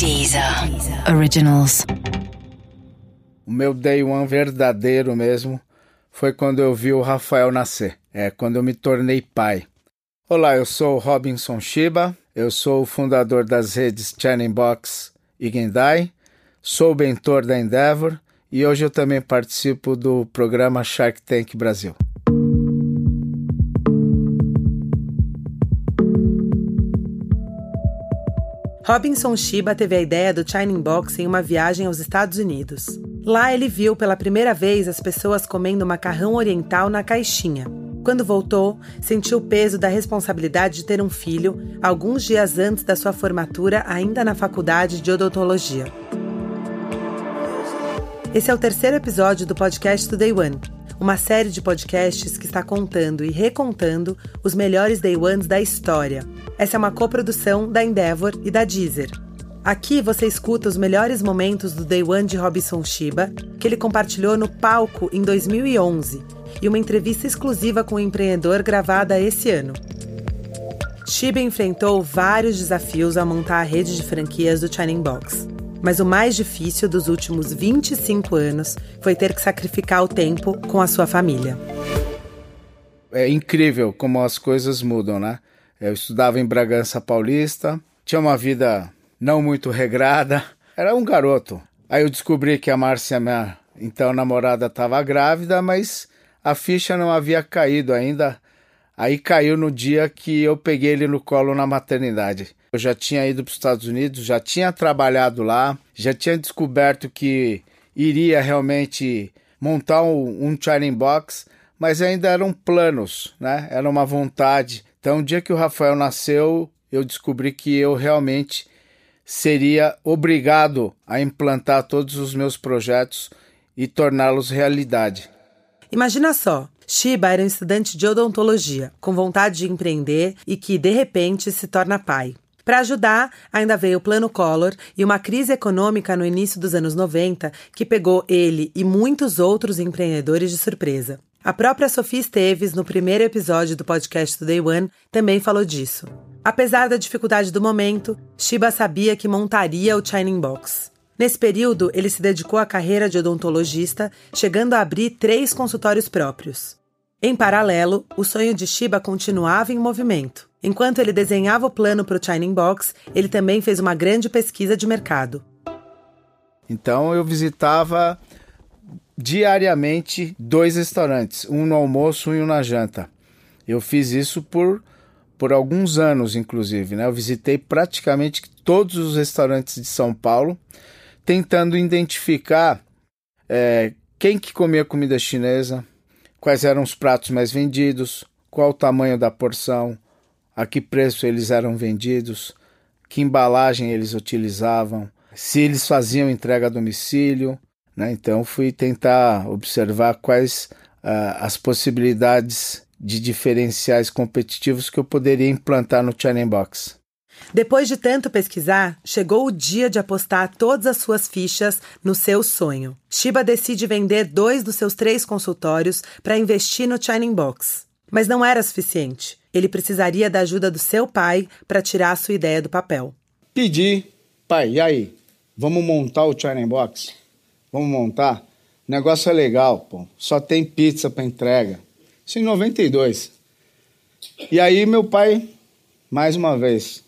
Deezer Originals. O meu day one verdadeiro mesmo foi quando eu vi o Rafael nascer. É quando eu me tornei pai. Olá, eu sou Robinson Shiba. Eu sou o fundador das redes Channing Box e Gendai. Sou o mentor da Endeavor e hoje eu também participo do programa Shark Tank Brasil. Robinson Shiba teve a ideia do Shining Box em uma viagem aos Estados Unidos. Lá ele viu pela primeira vez as pessoas comendo macarrão oriental na caixinha. Quando voltou, sentiu o peso da responsabilidade de ter um filho alguns dias antes da sua formatura, ainda na faculdade de odontologia. Esse é o terceiro episódio do podcast Today One, uma série de podcasts que está contando e recontando os melhores Day Ones da história. Essa é uma coprodução da Endeavor e da Deezer. Aqui você escuta os melhores momentos do Day One de Robinson Shiba, que ele compartilhou no palco em 2011, e uma entrevista exclusiva com o empreendedor gravada esse ano. Shiba enfrentou vários desafios ao montar a rede de franquias do Shining Box. Mas o mais difícil dos últimos 25 anos foi ter que sacrificar o tempo com a sua família. É incrível como as coisas mudam, né? Eu estudava em Bragança Paulista, tinha uma vida não muito regrada, era um garoto. Aí eu descobri que a Márcia, minha então namorada, estava grávida, mas a ficha não havia caído ainda. Aí caiu no dia que eu peguei ele no colo na maternidade. Eu já tinha ido para os Estados Unidos, já tinha trabalhado lá, já tinha descoberto que iria realmente montar um, um Box, mas ainda eram planos, né? Era uma vontade. Então, o dia que o Rafael nasceu, eu descobri que eu realmente seria obrigado a implantar todos os meus projetos e torná-los realidade. Imagina só, Shiba era um estudante de odontologia, com vontade de empreender e que, de repente, se torna pai. Para ajudar, ainda veio o Plano Collor e uma crise econômica no início dos anos 90 que pegou ele e muitos outros empreendedores de surpresa. A própria Sofia Esteves, no primeiro episódio do podcast do Day One, também falou disso. Apesar da dificuldade do momento, Shiba sabia que montaria o Shining Box. Nesse período, ele se dedicou à carreira de odontologista, chegando a abrir três consultórios próprios. Em paralelo, o sonho de Shiba continuava em movimento. Enquanto ele desenhava o plano para o Shining Box, ele também fez uma grande pesquisa de mercado. Então eu visitava diariamente dois restaurantes, um no almoço e um na janta. Eu fiz isso por, por alguns anos, inclusive. Né? Eu visitei praticamente todos os restaurantes de São Paulo, tentando identificar é, quem que comia comida chinesa, quais eram os pratos mais vendidos, qual o tamanho da porção, a que preço eles eram vendidos, que embalagem eles utilizavam, se eles faziam entrega a domicílio. Né? Então fui tentar observar quais uh, as possibilidades de diferenciais competitivos que eu poderia implantar no Channel Box. Depois de tanto pesquisar, chegou o dia de apostar todas as suas fichas no seu sonho. Shiba decide vender dois dos seus três consultórios para investir no Shining Box. Mas não era suficiente. Ele precisaria da ajuda do seu pai para tirar a sua ideia do papel. Pedi, pai, e aí? Vamos montar o China Box? Vamos montar? O negócio é legal, pô. Só tem pizza para entrega. Isso em 92. E aí meu pai, mais uma vez,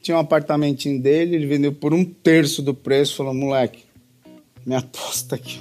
tinha um apartamentinho dele, ele vendeu por um terço do preço, falou, moleque, me aposta aqui.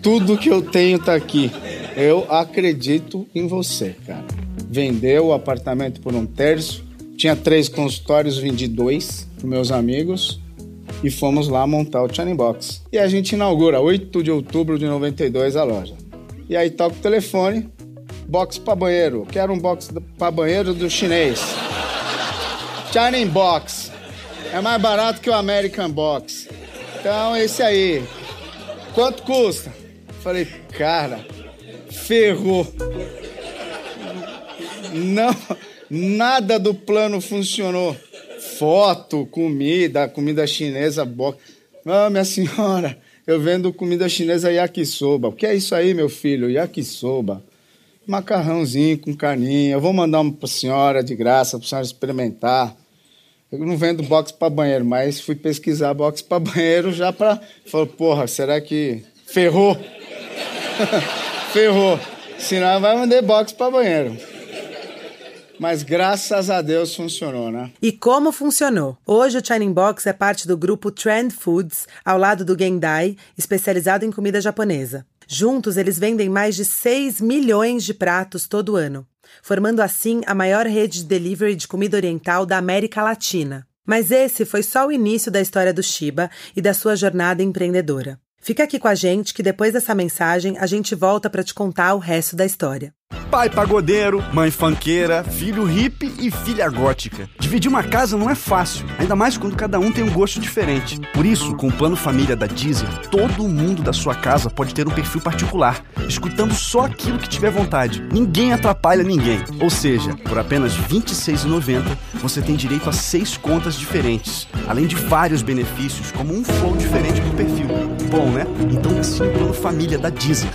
Tudo que eu tenho tá aqui. Eu acredito em você, cara. Vendeu o apartamento por um terço. Tinha três consultórios, vendi dois para meus amigos e fomos lá montar o Channing Box. E a gente inaugura 8 de outubro de 92 a loja. E aí toca o telefone, box para banheiro. Quero um box para banheiro do chinês. Channing Box. É mais barato que o American Box. Então, esse aí. Quanto custa? Falei, cara, ferrou. Não, nada do plano funcionou. Foto, comida, comida chinesa, box. Ah, minha senhora, eu vendo comida chinesa yakisoba. O que é isso aí, meu filho? Yakisoba. Macarrãozinho com carninha. Eu vou mandar uma pra senhora de graça, pra senhora experimentar. Eu não vendo box para banheiro, mas fui pesquisar box para banheiro já para. Falei, porra, será que ferrou? ferrou. Senão vai vender box para banheiro. Mas graças a Deus funcionou, né? E como funcionou? Hoje o Shining Box é parte do grupo Trend Foods, ao lado do Gendai, especializado em comida japonesa. Juntos, eles vendem mais de 6 milhões de pratos todo ano, formando assim a maior rede de delivery de comida oriental da América Latina. Mas esse foi só o início da história do Shiba e da sua jornada empreendedora. Fica aqui com a gente que depois dessa mensagem a gente volta para te contar o resto da história. Pai pagodeiro, mãe fanqueira, filho hippie e filha gótica. Dividir uma casa não é fácil, ainda mais quando cada um tem um gosto diferente. Por isso, com o plano família da Deezer, todo mundo da sua casa pode ter um perfil particular, escutando só aquilo que tiver vontade. Ninguém atrapalha ninguém. Ou seja, por apenas R$ 26,90 você tem direito a seis contas diferentes, além de vários benefícios, como um flow diferente pro perfil. Bom, né? Então assine o plano família da Deezer.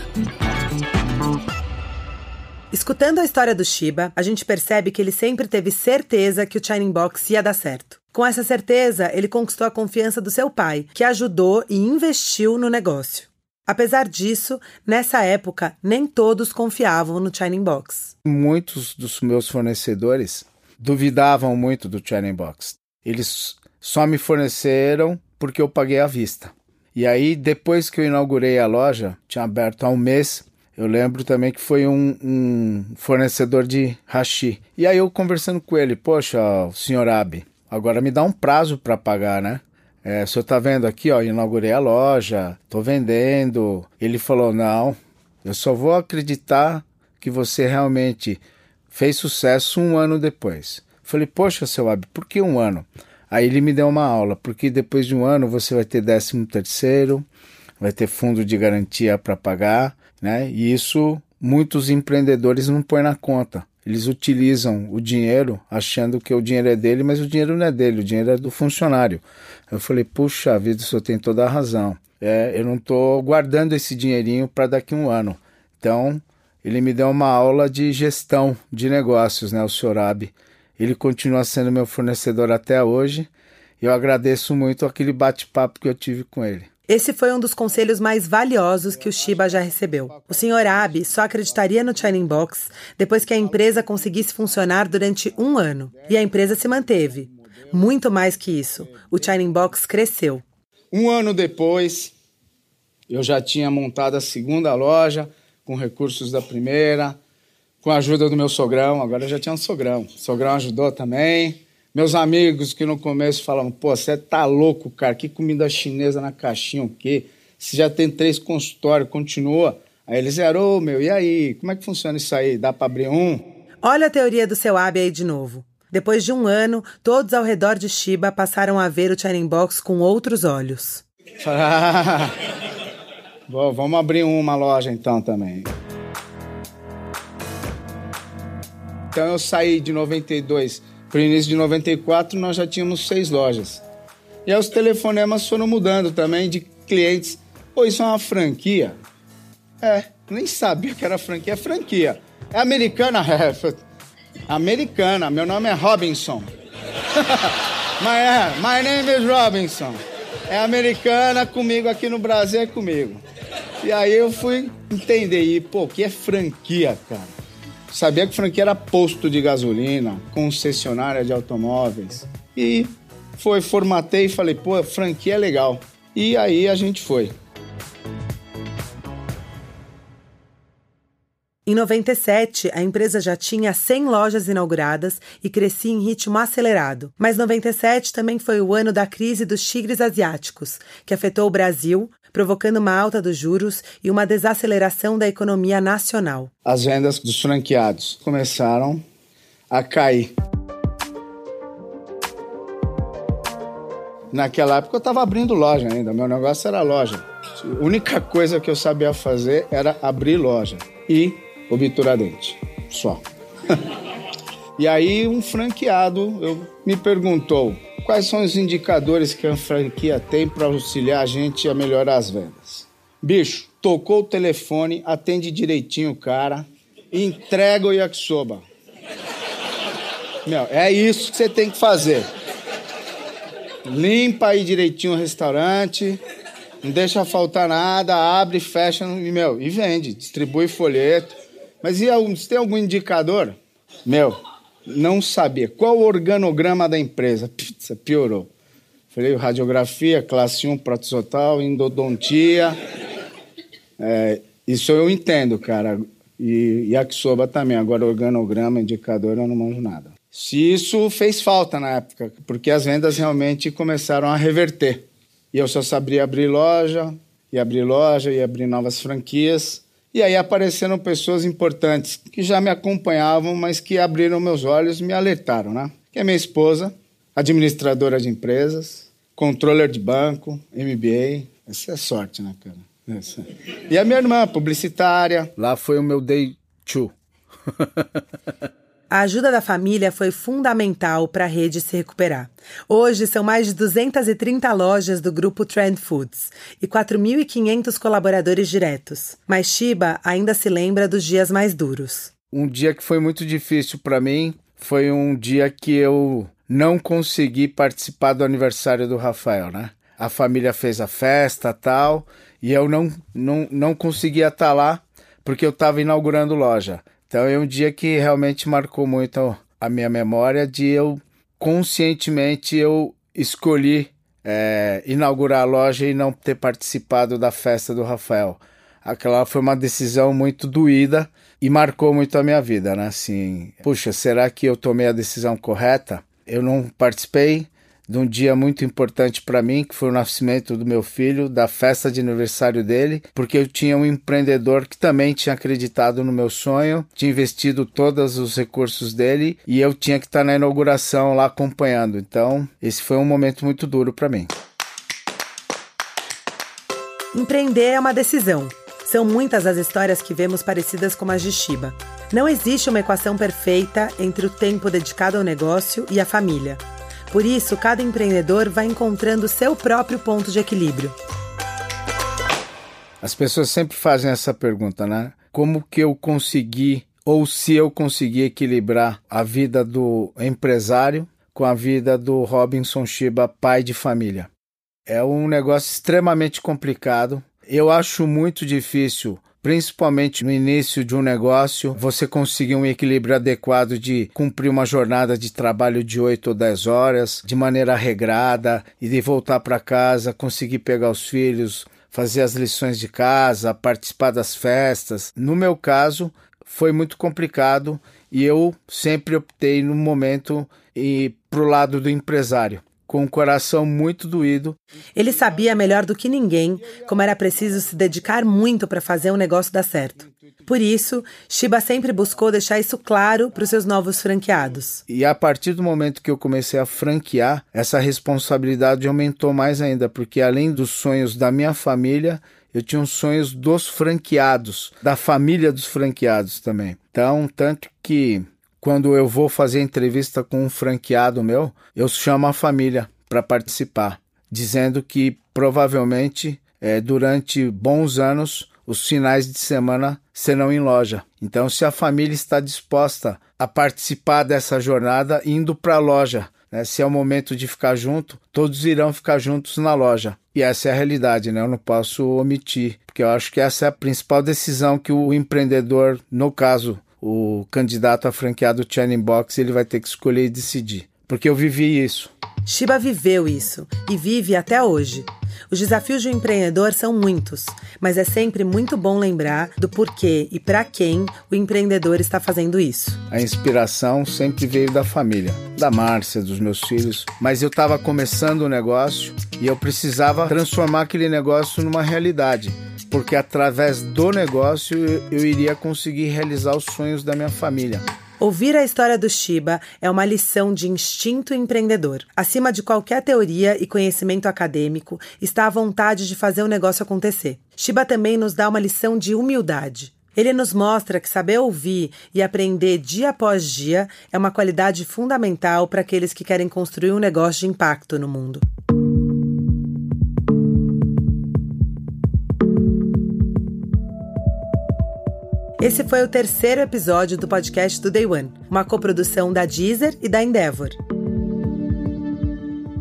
Escutando a história do Shiba, a gente percebe que ele sempre teve certeza que o Shining Box ia dar certo. Com essa certeza, ele conquistou a confiança do seu pai, que ajudou e investiu no negócio. Apesar disso, nessa época, nem todos confiavam no Shining Box. Muitos dos meus fornecedores duvidavam muito do Shining Box. Eles só me forneceram porque eu paguei à vista. E aí, depois que eu inaugurei a loja, tinha aberto há um mês, eu lembro também que foi um, um fornecedor de hashi. E aí eu conversando com ele, poxa, senhor Abi, agora me dá um prazo para pagar, né? É, o senhor tá vendo aqui, ó, inaugurei a loja, tô vendendo. Ele falou, não, eu só vou acreditar que você realmente fez sucesso um ano depois. Falei, poxa, seu Abi, por que um ano? Aí ele me deu uma aula, porque depois de um ano você vai ter décimo terceiro, vai ter fundo de garantia para pagar, né? E isso muitos empreendedores não põem na conta. Eles utilizam o dinheiro achando que o dinheiro é dele, mas o dinheiro não é dele, o dinheiro é do funcionário. Eu falei, puxa vida, o senhor tem toda a razão. É, eu não estou guardando esse dinheirinho para daqui a um ano. Então, ele me deu uma aula de gestão de negócios, né, o senhor Abi. Ele continua sendo meu fornecedor até hoje. E eu agradeço muito aquele bate-papo que eu tive com ele. Esse foi um dos conselhos mais valiosos que o Shiba já recebeu. O Sr. Abe só acreditaria no Shining Box depois que a empresa conseguisse funcionar durante um ano. E a empresa se manteve. Muito mais que isso, o Shining Box cresceu. Um ano depois, eu já tinha montado a segunda loja com recursos da primeira, com a ajuda do meu sogrão. Agora eu já tinha um sogrão. O sogrão ajudou também. Meus amigos que no começo falavam, pô, você tá louco, cara, que comida chinesa na caixinha, o quê? Você já tem três consultórios, continua. Aí eles zerou, meu, e aí? Como é que funciona isso aí? Dá para abrir um? Olha a teoria do seu Abe aí de novo. Depois de um ano, todos ao redor de Shiba passaram a ver o Shining Box com outros olhos. Bom, vamos abrir uma loja então também. Então eu saí de 92 para o início de 94, nós já tínhamos seis lojas. E aí os telefonemas foram mudando também de clientes. Pô, isso é uma franquia? É, nem sabia que era franquia. É franquia. É americana? É, americana. Meu nome é Robinson. Mas é, my name is Robinson. É americana, comigo aqui no Brasil é comigo. E aí eu fui entender, e pô, o que é franquia, cara? Sabia que franquia era posto de gasolina, concessionária de automóveis. E foi, formatei e falei, pô, franquia é legal. E aí a gente foi. Em 97, a empresa já tinha 100 lojas inauguradas e crescia em ritmo acelerado. Mas 97 também foi o ano da crise dos tigres asiáticos, que afetou o Brasil, provocando uma alta dos juros e uma desaceleração da economia nacional. As vendas dos franqueados começaram a cair. Naquela época eu estava abrindo loja ainda, meu negócio era loja. A única coisa que eu sabia fazer era abrir loja e obturar dente, só. e aí um franqueado eu, me perguntou Quais são os indicadores que a franquia tem para auxiliar a gente a melhorar as vendas? Bicho, tocou o telefone, atende direitinho o cara, entrega o yakisoba. Meu, é isso que você tem que fazer. limpa aí direitinho o restaurante, não deixa faltar nada, abre, fecha e, meu, e vende, distribui folheto. Mas e se tem algum indicador? Meu, não sabia. Qual o organograma da empresa? Pizza, piorou. Falei, radiografia, classe 1, protozotal, endodontia. É, isso eu entendo, cara. E yakisoba também. Agora, organograma, indicador, eu não manjo nada. Se isso fez falta na época, porque as vendas realmente começaram a reverter. E eu só sabia abrir loja, e abrir loja, e abrir novas franquias. E aí apareceram pessoas importantes que já me acompanhavam, mas que abriram meus olhos e me alertaram, né? Que é minha esposa, administradora de empresas, controller de banco, MBA. Essa é sorte, né, cara? Essa. E a minha irmã, publicitária. Lá foi o meu day two. A ajuda da família foi fundamental para a rede se recuperar. Hoje são mais de 230 lojas do grupo Trend Foods e 4.500 colaboradores diretos. Mas Shiba ainda se lembra dos dias mais duros. Um dia que foi muito difícil para mim foi um dia que eu não consegui participar do aniversário do Rafael, né? A família fez a festa tal e eu não, não, não conseguia estar tá lá porque eu estava inaugurando loja. Então é um dia que realmente marcou muito a minha memória de eu conscientemente eu escolhi é, inaugurar a loja e não ter participado da festa do Rafael. Aquela foi uma decisão muito doída e marcou muito a minha vida, né? Assim, puxa, será que eu tomei a decisão correta? Eu não participei, de um dia muito importante para mim, que foi o nascimento do meu filho, da festa de aniversário dele, porque eu tinha um empreendedor que também tinha acreditado no meu sonho, tinha investido todos os recursos dele e eu tinha que estar tá na inauguração lá acompanhando. Então, esse foi um momento muito duro para mim. Empreender é uma decisão. São muitas as histórias que vemos parecidas com as de Shiba. Não existe uma equação perfeita entre o tempo dedicado ao negócio e a família. Por isso, cada empreendedor vai encontrando seu próprio ponto de equilíbrio. As pessoas sempre fazem essa pergunta, né? Como que eu consegui ou se eu consegui equilibrar a vida do empresário com a vida do Robinson Shiba, pai de família? É um negócio extremamente complicado. Eu acho muito difícil principalmente no início de um negócio, você conseguir um equilíbrio adequado de cumprir uma jornada de trabalho de 8 ou 10 horas de maneira regrada e de voltar para casa, conseguir pegar os filhos, fazer as lições de casa, participar das festas. No meu caso, foi muito complicado e eu sempre optei no momento e pro lado do empresário com o coração muito doído. Ele sabia melhor do que ninguém como era preciso se dedicar muito para fazer um negócio dar certo. Por isso, Shiba sempre buscou deixar isso claro para os seus novos franqueados. E a partir do momento que eu comecei a franquear, essa responsabilidade aumentou mais ainda, porque além dos sonhos da minha família, eu tinha os sonhos dos franqueados, da família dos franqueados também. Então, tanto que quando eu vou fazer entrevista com um franqueado meu, eu chamo a família para participar, dizendo que provavelmente é, durante bons anos os finais de semana serão em loja. Então, se a família está disposta a participar dessa jornada indo para a loja, né, se é o momento de ficar junto, todos irão ficar juntos na loja. E essa é a realidade, né? Eu não posso omitir, porque eu acho que essa é a principal decisão que o empreendedor, no caso o candidato a franqueado Channing Box ele vai ter que escolher e decidir. Porque eu vivi isso. Shiba viveu isso e vive até hoje. Os desafios de um empreendedor são muitos, mas é sempre muito bom lembrar do porquê e para quem o empreendedor está fazendo isso. A inspiração sempre veio da família, da Márcia, dos meus filhos, mas eu estava começando o negócio e eu precisava transformar aquele negócio numa realidade porque através do negócio eu, iria conseguir realizar os sonhos da minha família. Ouvir a história do Shiba é uma lição de instinto empreendedor. Acima de qualquer teoria e conhecimento acadêmico está a vontade de fazer o negócio acontecer. Shiba também nos dá uma lição de humildade. Ele nos mostra que saber ouvir e aprender dia após dia é uma qualidade fundamental para aqueles que querem construir um negócio de impacto no mundo. Esse foi o terceiro episódio do podcast do Day One, uma coprodução da Deezer e da Endeavor.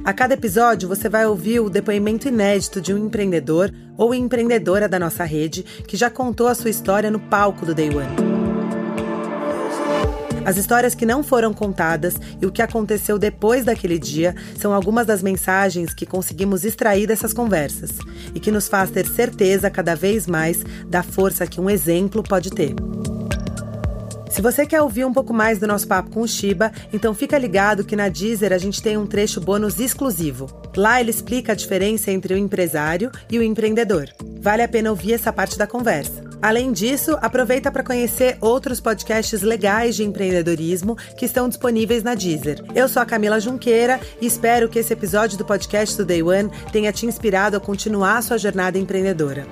A cada episódio você vai ouvir o depoimento inédito de um empreendedor ou empreendedora da nossa rede que já contou a sua história no palco do Day One. As histórias que não foram contadas e o que aconteceu depois daquele dia são algumas das mensagens que conseguimos extrair dessas conversas e que nos faz ter certeza cada vez mais da força que um exemplo pode ter. Se você quer ouvir um pouco mais do nosso papo com o Shiba, então fica ligado que na Deezer a gente tem um trecho bônus exclusivo. Lá ele explica a diferença entre o empresário e o empreendedor. Vale a pena ouvir essa parte da conversa. Além disso, aproveita para conhecer outros podcasts legais de empreendedorismo que estão disponíveis na Deezer. Eu sou a Camila Junqueira e espero que esse episódio do podcast do Day One tenha te inspirado a continuar sua jornada empreendedora.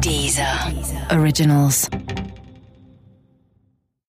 Deezer. Originals.